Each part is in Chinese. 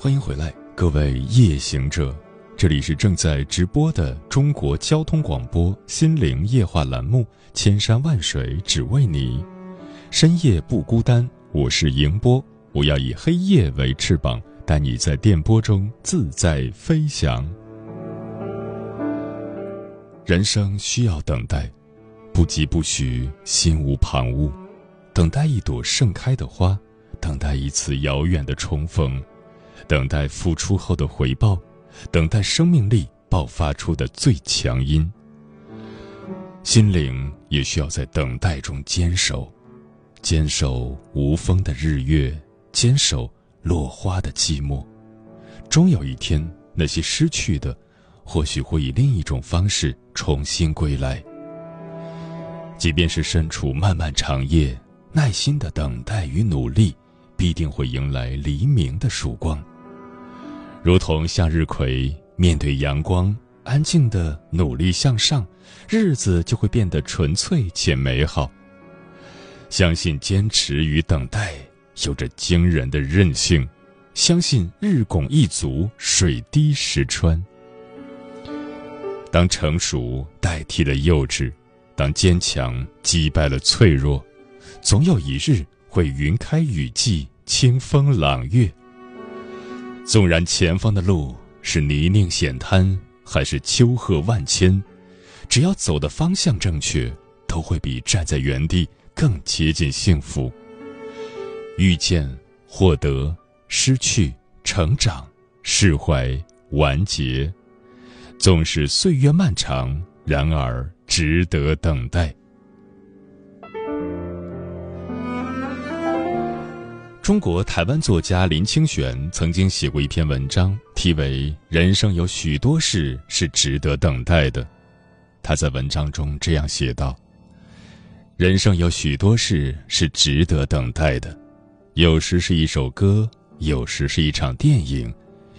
欢迎回来，各位夜行者，这里是正在直播的中国交通广播心灵夜话栏目《千山万水只为你》，深夜不孤单，我是迎波，我要以黑夜为翅膀，带你在电波中自在飞翔。人生需要等待，不疾不徐，心无旁骛，等待一朵盛开的花，等待一次遥远的重逢。等待付出后的回报，等待生命力爆发出的最强音。心灵也需要在等待中坚守，坚守无风的日月，坚守落花的寂寞。终有一天，那些失去的，或许会以另一种方式重新归来。即便是身处漫漫长夜，耐心的等待与努力。必定会迎来黎明的曙光，如同向日葵面对阳光，安静的努力向上，日子就会变得纯粹且美好。相信坚持与等待有着惊人的韧性，相信日拱一卒，水滴石穿。当成熟代替了幼稚，当坚强击败了脆弱，总有一日。会云开雨霁，清风朗月。纵然前方的路是泥泞险滩，还是丘壑万千，只要走的方向正确，都会比站在原地更接近幸福。遇见、获得、失去、成长、释怀、完结，纵使岁月漫长，然而值得等待。中国台湾作家林清玄曾经写过一篇文章，题为《人生有许多事是值得等待的》。他在文章中这样写道：“人生有许多事是值得等待的，有时是一首歌，有时是一场电影，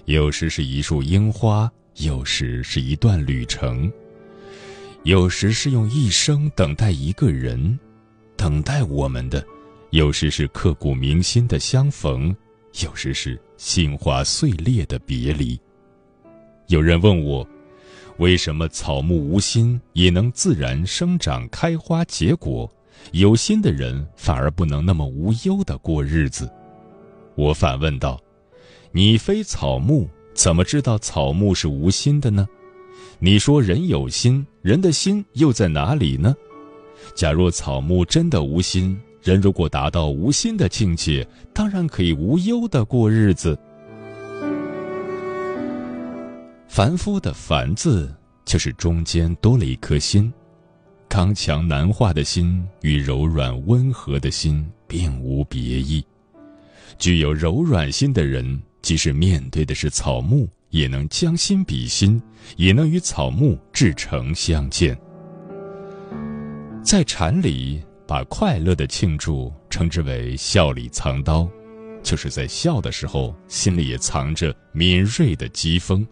有时是一束樱花，有时是一段旅程，有时是用一生等待一个人，等待我们的。”有时是刻骨铭心的相逢，有时是心花碎裂的别离。有人问我，为什么草木无心也能自然生长、开花结果，有心的人反而不能那么无忧的过日子？我反问道：“你非草木，怎么知道草木是无心的呢？你说人有心，人的心又在哪里呢？假若草木真的无心？”人如果达到无心的境界，当然可以无忧的过日子。凡夫的“凡”字，就是中间多了一颗心。刚强难化的心与柔软温和的心并无别异。具有柔软心的人，即使面对的是草木，也能将心比心，也能与草木至诚相见。在禅里。把快乐的庆祝称之为笑里藏刀，就是在笑的时候心里也藏着敏锐的疾风；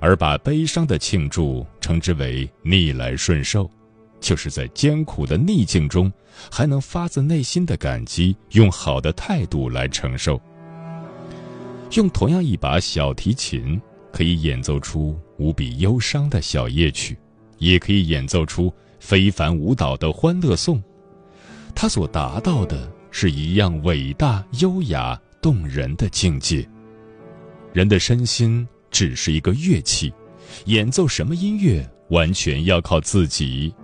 而把悲伤的庆祝称之为逆来顺受，就是在艰苦的逆境中还能发自内心的感激，用好的态度来承受。用同样一把小提琴，可以演奏出无比忧伤的小夜曲，也可以演奏出非凡舞蹈的欢乐颂。他所达到的是一样伟大、优雅、动人的境界。人的身心只是一个乐器，演奏什么音乐完全要靠自己。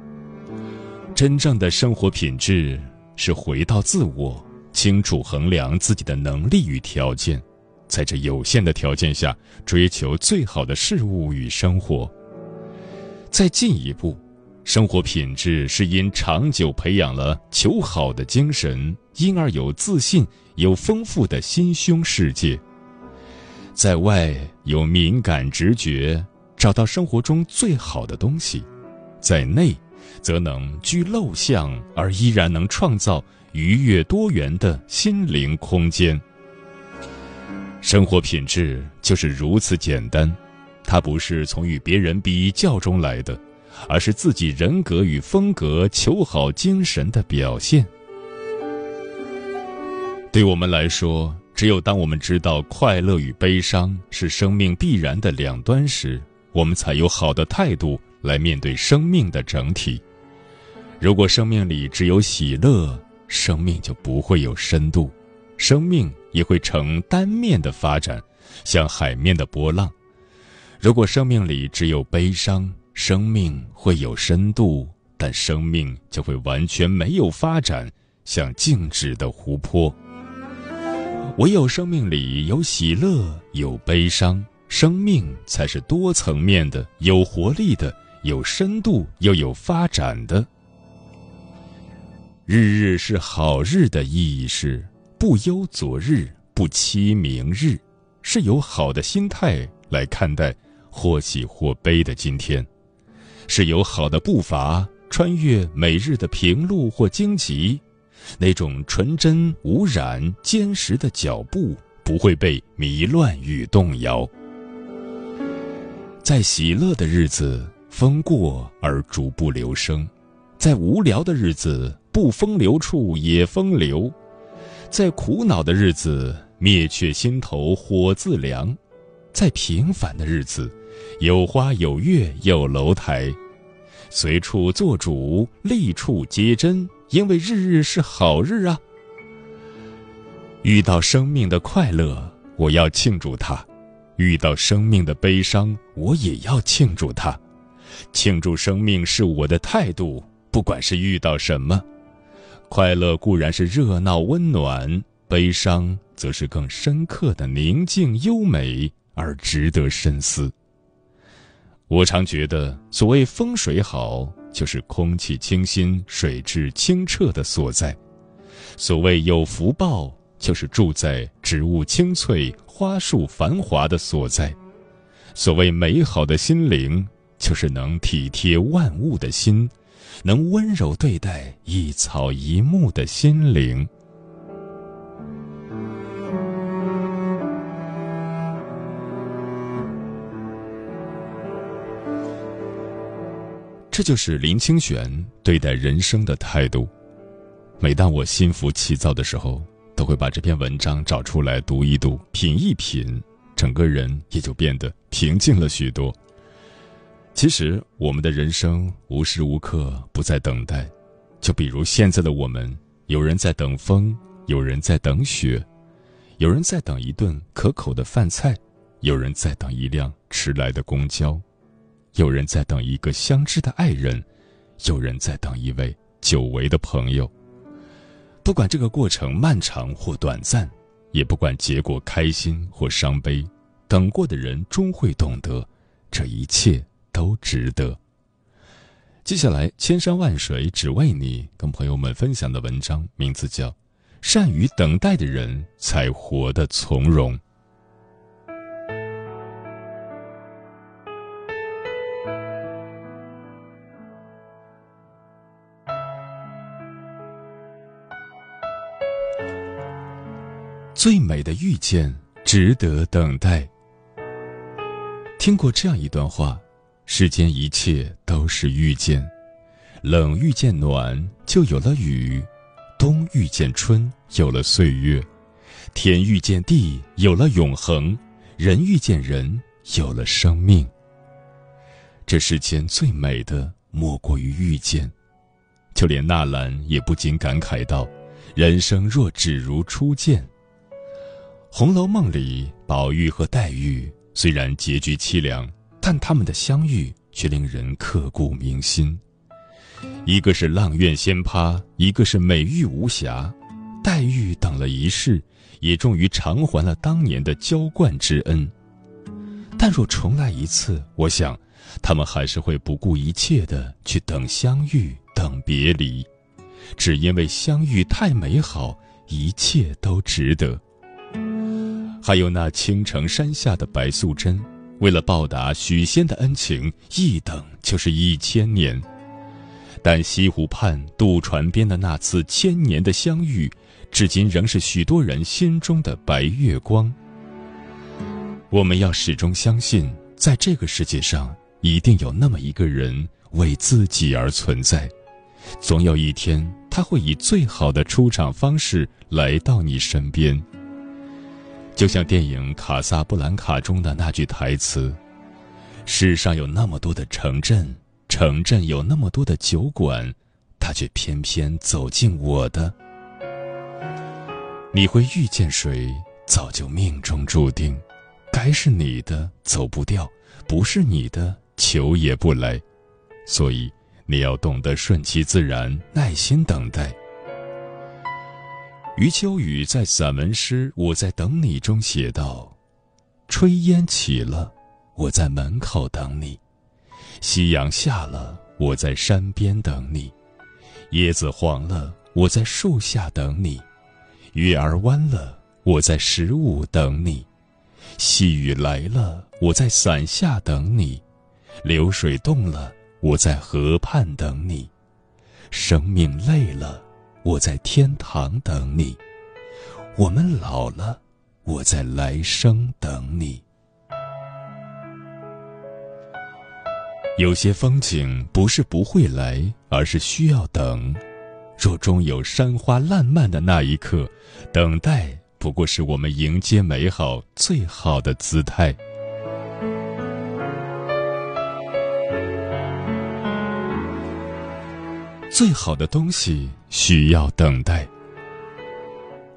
真正的生活品质是回到自我，清楚衡量自己的能力与条件，在这有限的条件下追求最好的事物与生活。再进一步，生活品质是因长久培养了求好的精神，因而有自信，有丰富的心胸世界。在外有敏感直觉，找到生活中最好的东西；在内，则能居陋巷而依然能创造愉悦多元的心灵空间。生活品质就是如此简单，它不是从与别人比较中来的，而是自己人格与风格求好精神的表现。对我们来说，只有当我们知道快乐与悲伤是生命必然的两端时，我们才有好的态度来面对生命的整体。如果生命里只有喜乐，生命就不会有深度，生命也会呈单面的发展，像海面的波浪。如果生命里只有悲伤，生命会有深度，但生命就会完全没有发展，像静止的湖泊。唯有生命里有喜乐，有悲伤，生命才是多层面的、有活力的、有深度又有发展的。日日是好日的意义是不忧昨日，不期明日，是有好的心态来看待或喜或悲的今天，是有好的步伐穿越每日的平路或荆棘，那种纯真无染、坚实的脚步不会被迷乱与动摇。在喜乐的日子，风过而逐步留声；在无聊的日子，不风流处也风流，在苦恼的日子，灭却心头火自凉；在平凡的日子，有花有月有楼台，随处做主，立处皆真，因为日日是好日啊！遇到生命的快乐，我要庆祝它；遇到生命的悲伤，我也要庆祝它。庆祝生命是我的态度，不管是遇到什么。快乐固然是热闹温暖，悲伤则是更深刻的宁静优美而值得深思。我常觉得，所谓风水好，就是空气清新、水质清澈的所在；所谓有福报，就是住在植物青翠、花树繁华的所在；所谓美好的心灵，就是能体贴万物的心。能温柔对待一草一木的心灵，这就是林清玄对待人生的态度。每当我心浮气躁的时候，都会把这篇文章找出来读一读、品一品，整个人也就变得平静了许多。其实，我们的人生无时无刻不在等待。就比如现在的我们，有人在等风，有人在等雪，有人在等一顿可口的饭菜，有人在等一辆迟来的公交，有人在等一个相知的爱人，有人在等一位久违的朋友。不管这个过程漫长或短暂，也不管结果开心或伤悲，等过的人终会懂得，这一切。都值得。接下来，千山万水只为你，跟朋友们分享的文章名字叫《善于等待的人才活得从容》。最美的遇见，值得等待。听过这样一段话。世间一切都是遇见，冷遇见暖，就有了雨；冬遇见春，有了岁月；天遇见地，有了永恒；人遇见人，有了生命。这世间最美的莫过于遇见，就连纳兰也不禁感慨道：“人生若只如初见。”红楼梦》里，宝玉和黛玉虽然结局凄凉，但他们的相遇却令人刻骨铭心。一个是阆苑仙葩，一个是美玉无瑕。黛玉等了一世，也终于偿还了当年的娇惯之恩。但若重来一次，我想，他们还是会不顾一切的去等相遇，等别离，只因为相遇太美好，一切都值得。还有那青城山下的白素贞，为了报答许仙的恩情，一等就是一千年。但西湖畔渡船边的那次千年的相遇，至今仍是许多人心中的白月光。我们要始终相信，在这个世界上，一定有那么一个人为自己而存在，总有一天他会以最好的出场方式来到你身边。就像电影《卡萨布兰卡》中的那句台词：“世上有那么多的城镇，城镇有那么多的酒馆，他却偏偏走进我的。”你会遇见谁，早就命中注定，该是你的走不掉，不是你的求也不来，所以你要懂得顺其自然，耐心等待。余秋雨在散文诗《我在等你》中写道：“炊烟起了，我在门口等你；夕阳下了，我在山边等你；叶子黄了，我在树下等你；月儿弯了，我在十五等你；细雨来了，我在伞下等你；流水动了，我在河畔等你；生命累了。”我在天堂等你，我们老了，我在来生等你。有些风景不是不会来，而是需要等。若终有山花烂漫的那一刻，等待不过是我们迎接美好最好的姿态。最好的东西需要等待。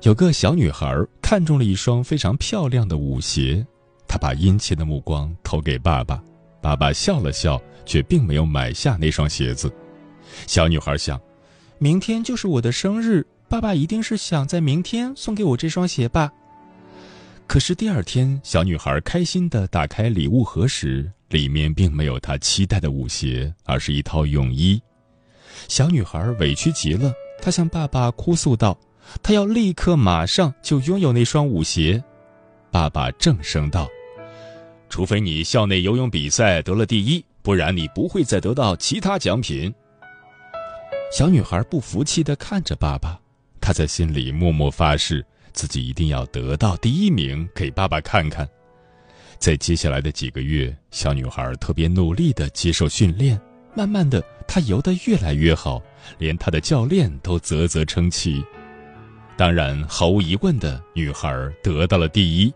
有个小女孩看中了一双非常漂亮的舞鞋，她把殷切的目光投给爸爸，爸爸笑了笑，却并没有买下那双鞋子。小女孩想，明天就是我的生日，爸爸一定是想在明天送给我这双鞋吧。可是第二天，小女孩开心的打开礼物盒时，里面并没有她期待的舞鞋，而是一套泳衣。小女孩委屈极了，她向爸爸哭诉道：“她要立刻马上就拥有那双舞鞋。”爸爸正声道：“除非你校内游泳比赛得了第一，不然你不会再得到其他奖品。”小女孩不服气地看着爸爸，她在心里默默发誓，自己一定要得到第一名，给爸爸看看。在接下来的几个月，小女孩特别努力地接受训练。慢慢的，他游得越来越好，连他的教练都啧啧称奇。当然，毫无疑问的，女孩得到了第一。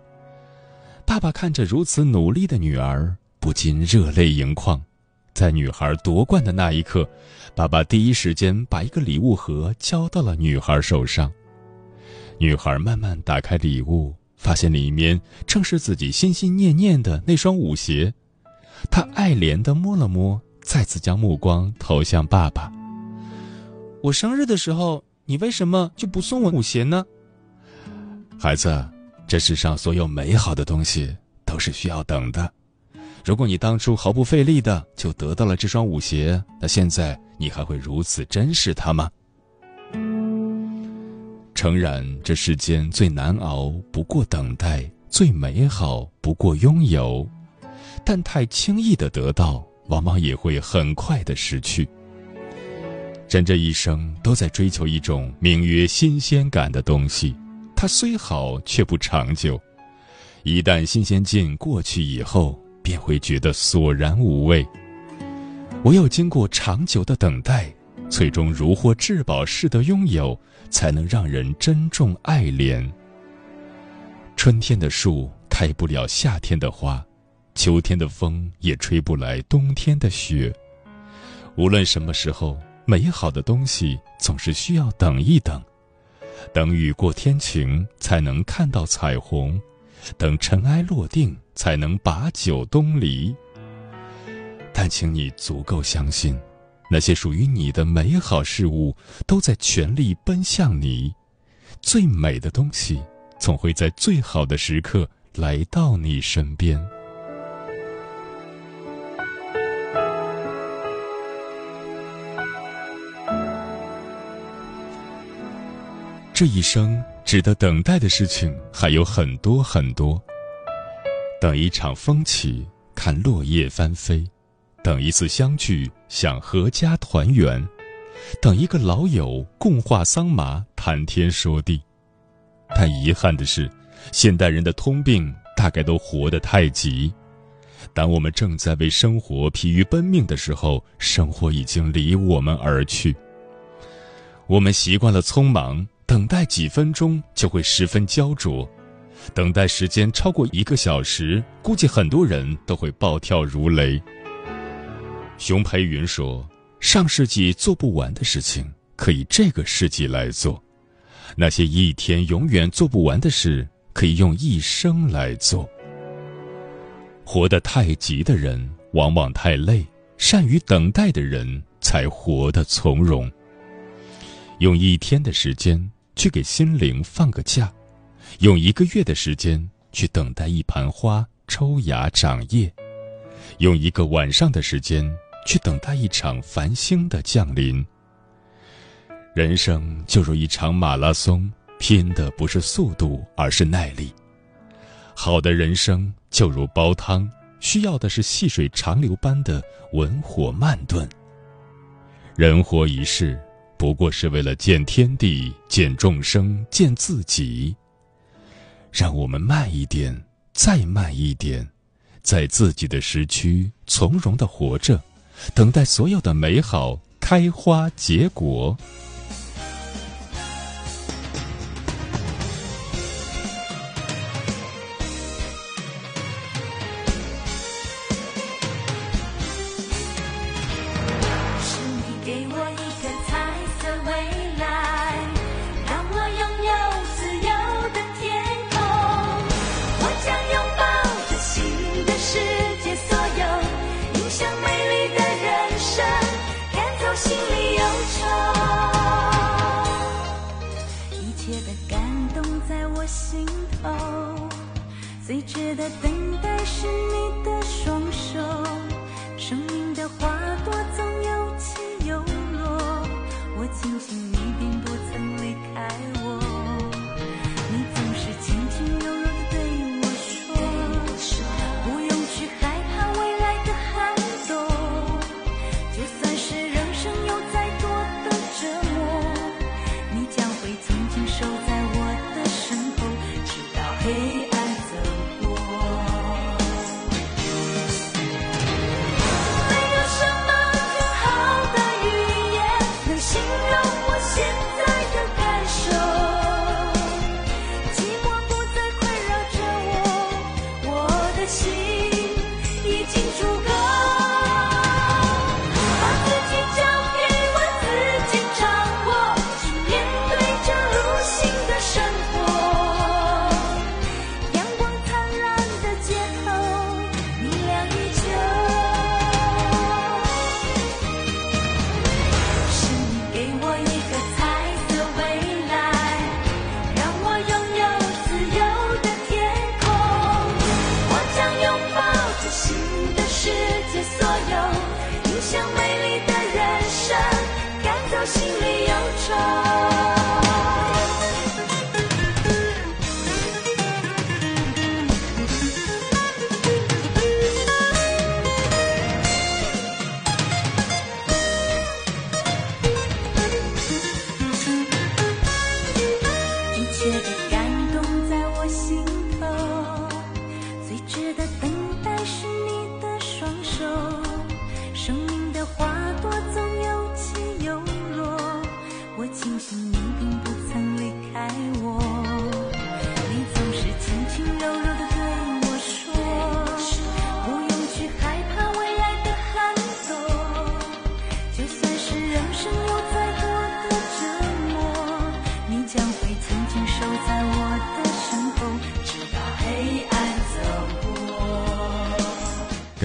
爸爸看着如此努力的女儿，不禁热泪盈眶。在女孩夺冠的那一刻，爸爸第一时间把一个礼物盒交到了女孩手上。女孩慢慢打开礼物，发现里面正是自己心心念念的那双舞鞋。她爱怜地摸了摸。再次将目光投向爸爸。我生日的时候，你为什么就不送我舞鞋呢？孩子，这世上所有美好的东西都是需要等的。如果你当初毫不费力的就得到了这双舞鞋，那现在你还会如此珍视它吗？诚然，这世间最难熬不过等待，最美好不过拥有，但太轻易的得到。往往也会很快的失去。人这一生都在追求一种名曰新鲜感的东西，它虽好却不长久。一旦新鲜劲过去以后，便会觉得索然无味。唯有经过长久的等待，最终如获至宝似的拥有，才能让人珍重爱怜。春天的树开不了夏天的花。秋天的风也吹不来冬天的雪。无论什么时候，美好的东西总是需要等一等。等雨过天晴，才能看到彩虹；等尘埃落定，才能把酒东篱。但请你足够相信，那些属于你的美好事物都在全力奔向你。最美的东西，总会在最好的时刻来到你身边。这一生值得等待的事情还有很多很多。等一场风起，看落叶翻飞；等一次相聚，想阖家团圆；等一个老友，共话桑麻，谈天说地。但遗憾的是，现代人的通病大概都活得太急。当我们正在为生活疲于奔命的时候，生活已经离我们而去。我们习惯了匆忙。等待几分钟就会十分焦灼，等待时间超过一个小时，估计很多人都会暴跳如雷。熊培云说：“上世纪做不完的事情，可以这个世纪来做；那些一天永远做不完的事，可以用一生来做。”活得太急的人往往太累，善于等待的人才活得从容。用一天的时间。去给心灵放个假，用一个月的时间去等待一盘花抽芽长叶，用一个晚上的时间去等待一场繁星的降临。人生就如一场马拉松，拼的不是速度，而是耐力。好的人生就如煲汤，需要的是细水长流般的文火慢炖。人活一世。不过是为了见天地、见众生、见自己。让我们慢一点，再慢一点，在自己的时区从容的活着，等待所有的美好开花结果。尽头最值得等待是你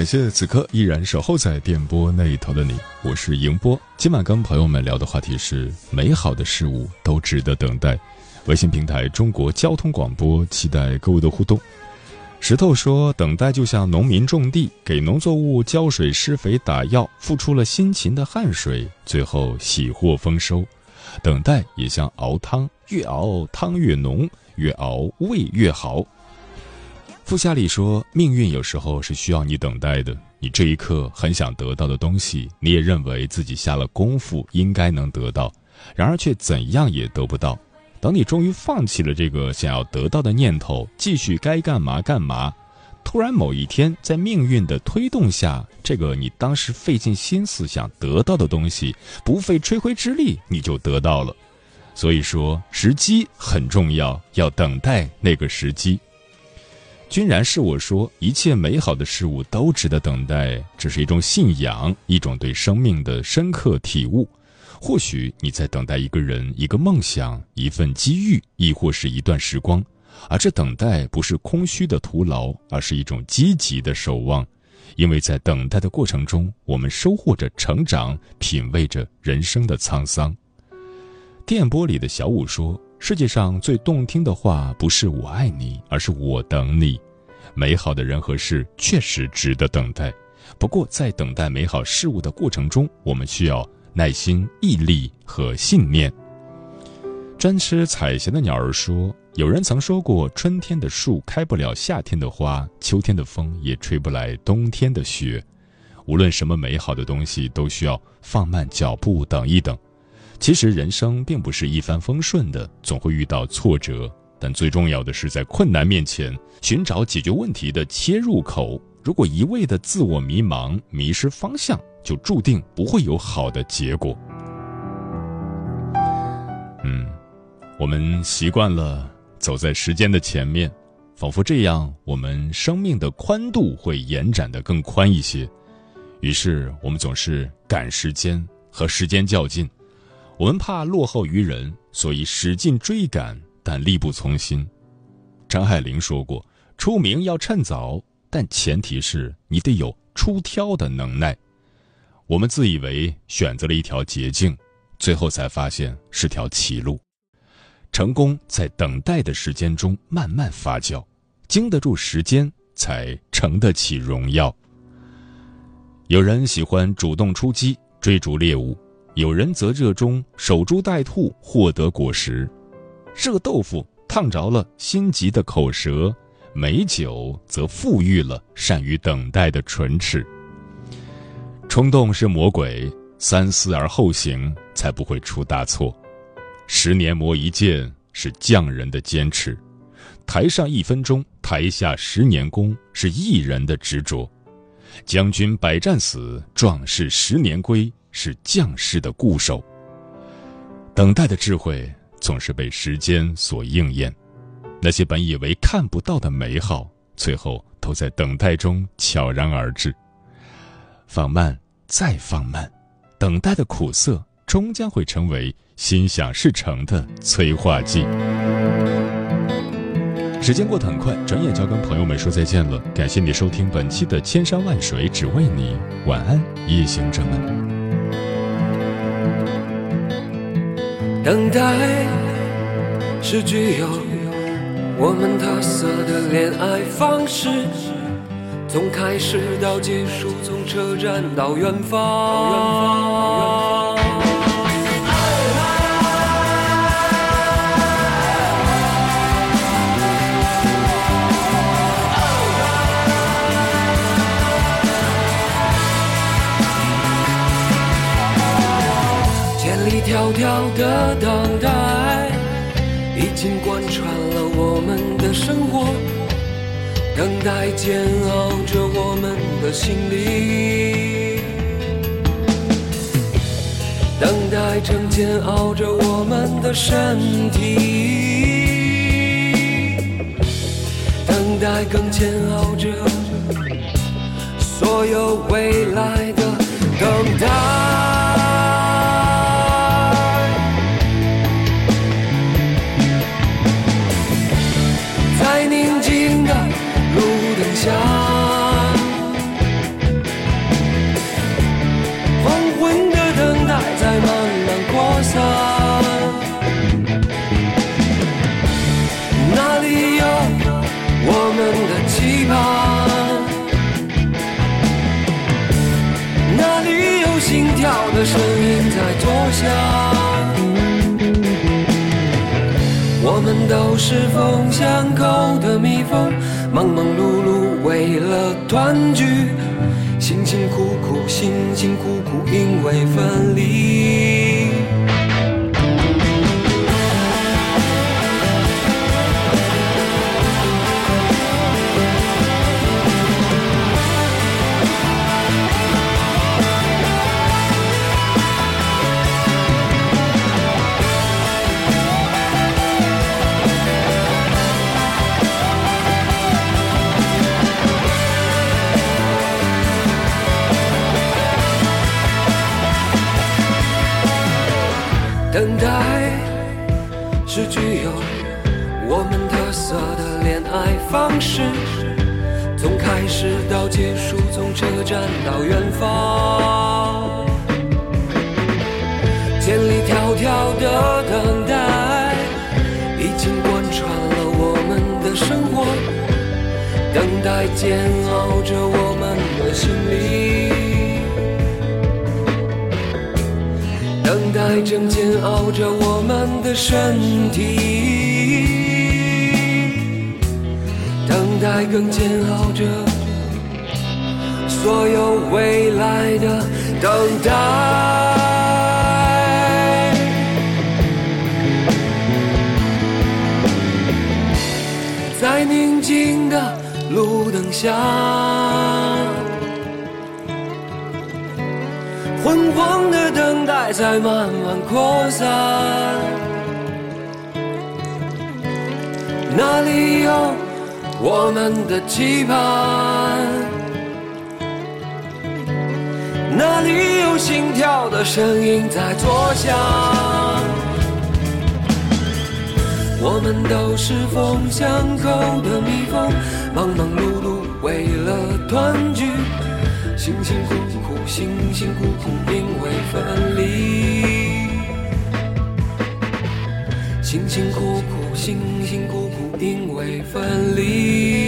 感谢此刻依然守候在电波那一头的你，我是迎波。今晚跟朋友们聊的话题是：美好的事物都值得等待。微信平台中国交通广播，期待各位的互动。石头说：“等待就像农民种地，给农作物浇水、施肥、打药，付出了辛勤的汗水，最后喜获丰收。等待也像熬汤，越熬汤越浓，越熬味越好。”傅夏里说：“命运有时候是需要你等待的。你这一刻很想得到的东西，你也认为自己下了功夫应该能得到，然而却怎样也得不到。等你终于放弃了这个想要得到的念头，继续该干嘛干嘛，突然某一天，在命运的推动下，这个你当时费尽心思想得到的东西，不费吹灰之力你就得到了。所以说，时机很重要，要等待那个时机。”君然是我说，一切美好的事物都值得等待，这是一种信仰，一种对生命的深刻体悟。或许你在等待一个人、一个梦想、一份机遇，亦或是一段时光，而这等待不是空虚的徒劳，而是一种积极的守望。因为在等待的过程中，我们收获着成长，品味着人生的沧桑。电波里的小五说。世界上最动听的话，不是“我爱你”，而是“我等你”。美好的人和事确实值得等待，不过在等待美好事物的过程中，我们需要耐心、毅力和信念。专吃彩霞的鸟儿说：“有人曾说过，春天的树开不了夏天的花，秋天的风也吹不来冬天的雪。无论什么美好的东西，都需要放慢脚步，等一等。”其实人生并不是一帆风顺的，总会遇到挫折。但最重要的是，在困难面前寻找解决问题的切入口。如果一味的自我迷茫、迷失方向，就注定不会有好的结果。嗯，我们习惯了走在时间的前面，仿佛这样，我们生命的宽度会延展的更宽一些。于是，我们总是赶时间，和时间较劲。我们怕落后于人，所以使劲追赶，但力不从心。张爱玲说过：“出名要趁早，但前提是你得有出挑的能耐。”我们自以为选择了一条捷径，最后才发现是条歧路。成功在等待的时间中慢慢发酵，经得住时间，才承得起荣耀。有人喜欢主动出击，追逐猎物。有人则热衷守株待兔，获得果实；热豆腐烫着了心急的口舌，美酒则富裕了善于等待的唇齿。冲动是魔鬼，三思而后行才不会出大错。十年磨一剑是匠人的坚持，台上一分钟，台下十年功是艺人的执着。将军百战死，壮士十年归。是将士的固守。等待的智慧总是被时间所应验，那些本以为看不到的美好，最后都在等待中悄然而至。放慢，再放慢，等待的苦涩终将会成为心想事成的催化剂。时间过得很快，转眼就要跟朋友们说再见了。感谢你收听本期的《千山万水只为你》，晚安，夜行者们。等待是具有我们特色的恋爱方式，从开始到结束，从车站到远方。迢迢的等待，已经贯穿了我们的生活。等待煎熬着我们的心灵，等待正煎熬着我们的身体，等待更煎熬着所有未来的等待。心跳的声音在作响。我们都是风巷口的蜜蜂，忙忙碌碌为了团聚，辛辛苦苦，辛辛苦苦，因为分离。等待是具有我们特色的恋爱方式，从开始到结束，从车站到远方，千里迢迢的等待已经贯穿了我们的生活，等待煎熬着我们的心灵。等待正煎熬着我们的身体，等待更煎熬着所有未来的等待。在宁静的路灯下。昏黄的在慢慢扩散，哪里有我们的期盼？哪里有心跳的声音在作响？我们都是风巷口的蜜蜂，忙忙碌碌为了团聚。辛辛苦苦，辛辛苦苦，因为分离。辛辛苦苦，辛辛苦苦，因为分离。